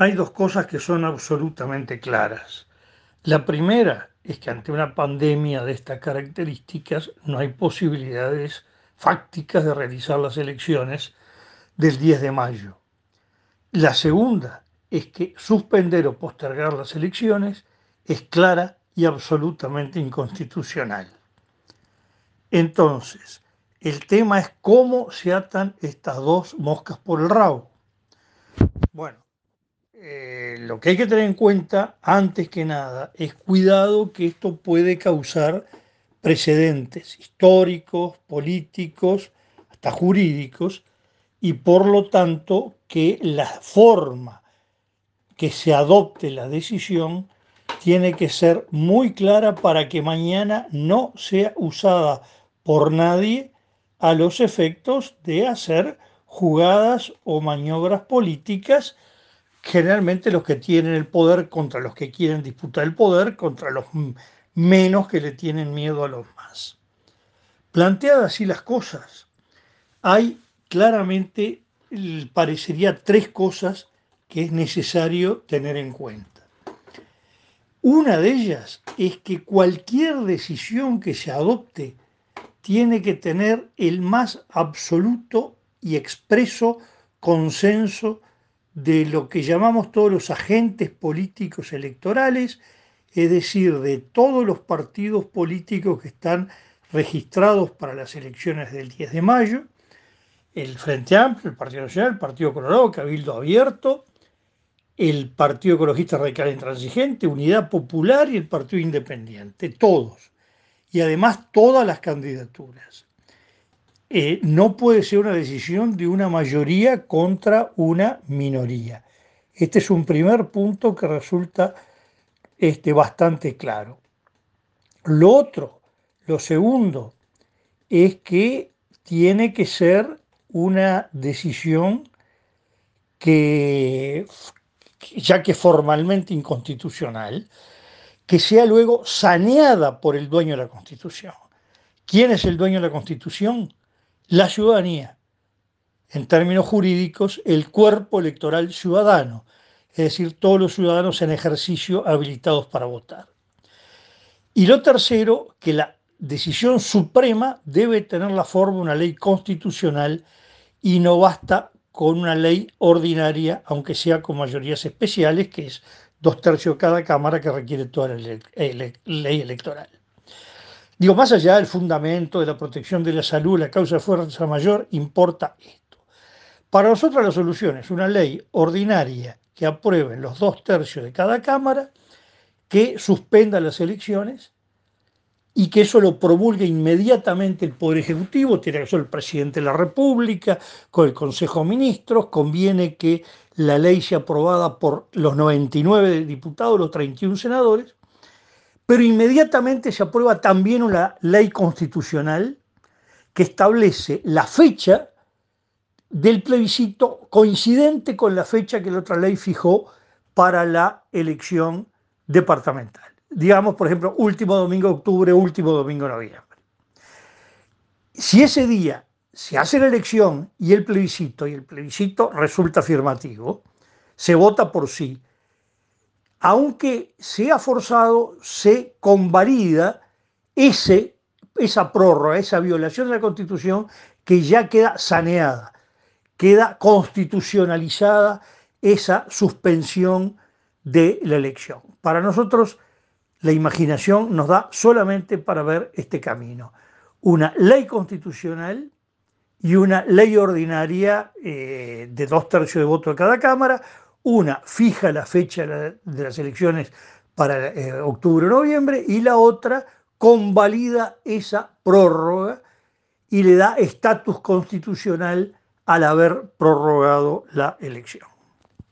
hay dos cosas que son absolutamente claras. La primera es que ante una pandemia de estas características no hay posibilidades fácticas de realizar las elecciones del 10 de mayo. La segunda es que suspender o postergar las elecciones es clara y absolutamente inconstitucional. Entonces, el tema es cómo se atan estas dos moscas por el rabo. Bueno, eh, lo que hay que tener en cuenta, antes que nada, es cuidado que esto puede causar precedentes históricos, políticos, hasta jurídicos, y por lo tanto que la forma que se adopte la decisión tiene que ser muy clara para que mañana no sea usada por nadie a los efectos de hacer jugadas o maniobras políticas, generalmente los que tienen el poder contra los que quieren disputar el poder, contra los menos que le tienen miedo a los más. Planteadas así las cosas, hay claramente, parecería tres cosas que es necesario tener en cuenta. Una de ellas es que cualquier decisión que se adopte tiene que tener el más absoluto y expreso consenso de lo que llamamos todos los agentes políticos electorales, es decir, de todos los partidos políticos que están registrados para las elecciones del 10 de mayo, el Frente Amplio, el Partido Nacional, el Partido Colorado, Cabildo Abierto, el Partido Ecologista Radical Intransigente, Unidad Popular y el Partido Independiente, todos y además todas las candidaturas. Eh, no puede ser una decisión de una mayoría contra una minoría. Este es un primer punto que resulta este, bastante claro. Lo otro, lo segundo, es que tiene que ser una decisión que, ya que formalmente inconstitucional, que sea luego saneada por el dueño de la Constitución. ¿Quién es el dueño de la Constitución? La ciudadanía. En términos jurídicos, el cuerpo electoral ciudadano, es decir, todos los ciudadanos en ejercicio habilitados para votar. Y lo tercero, que la decisión suprema debe tener la forma de una ley constitucional y no basta con una ley ordinaria, aunque sea con mayorías especiales, que es dos tercios de cada Cámara que requiere toda la ley electoral. Digo, más allá del fundamento de la protección de la salud, la causa de fuerza mayor, importa esto. Para nosotros la solución es una ley ordinaria que apruebe los dos tercios de cada Cámara, que suspenda las elecciones y que eso lo promulgue inmediatamente el Poder Ejecutivo, tiene que ser el presidente de la República, con el Consejo de Ministros, conviene que la ley sea aprobada por los 99 diputados, los 31 senadores, pero inmediatamente se aprueba también una ley constitucional que establece la fecha del plebiscito coincidente con la fecha que la otra ley fijó para la elección departamental. Digamos, por ejemplo, último domingo de octubre, último domingo de noviembre. Si ese día se hace la elección y el plebiscito, y el plebiscito resulta afirmativo, se vota por sí. Aunque sea forzado, se convalida ese, esa prórroga, esa violación de la Constitución que ya queda saneada, queda constitucionalizada esa suspensión de la elección. Para nosotros, la imaginación nos da solamente para ver este camino. Una ley constitucional y una ley ordinaria eh, de dos tercios de voto de cada Cámara. Una fija la fecha de las elecciones para eh, octubre o noviembre y la otra convalida esa prórroga y le da estatus constitucional al haber prorrogado la elección.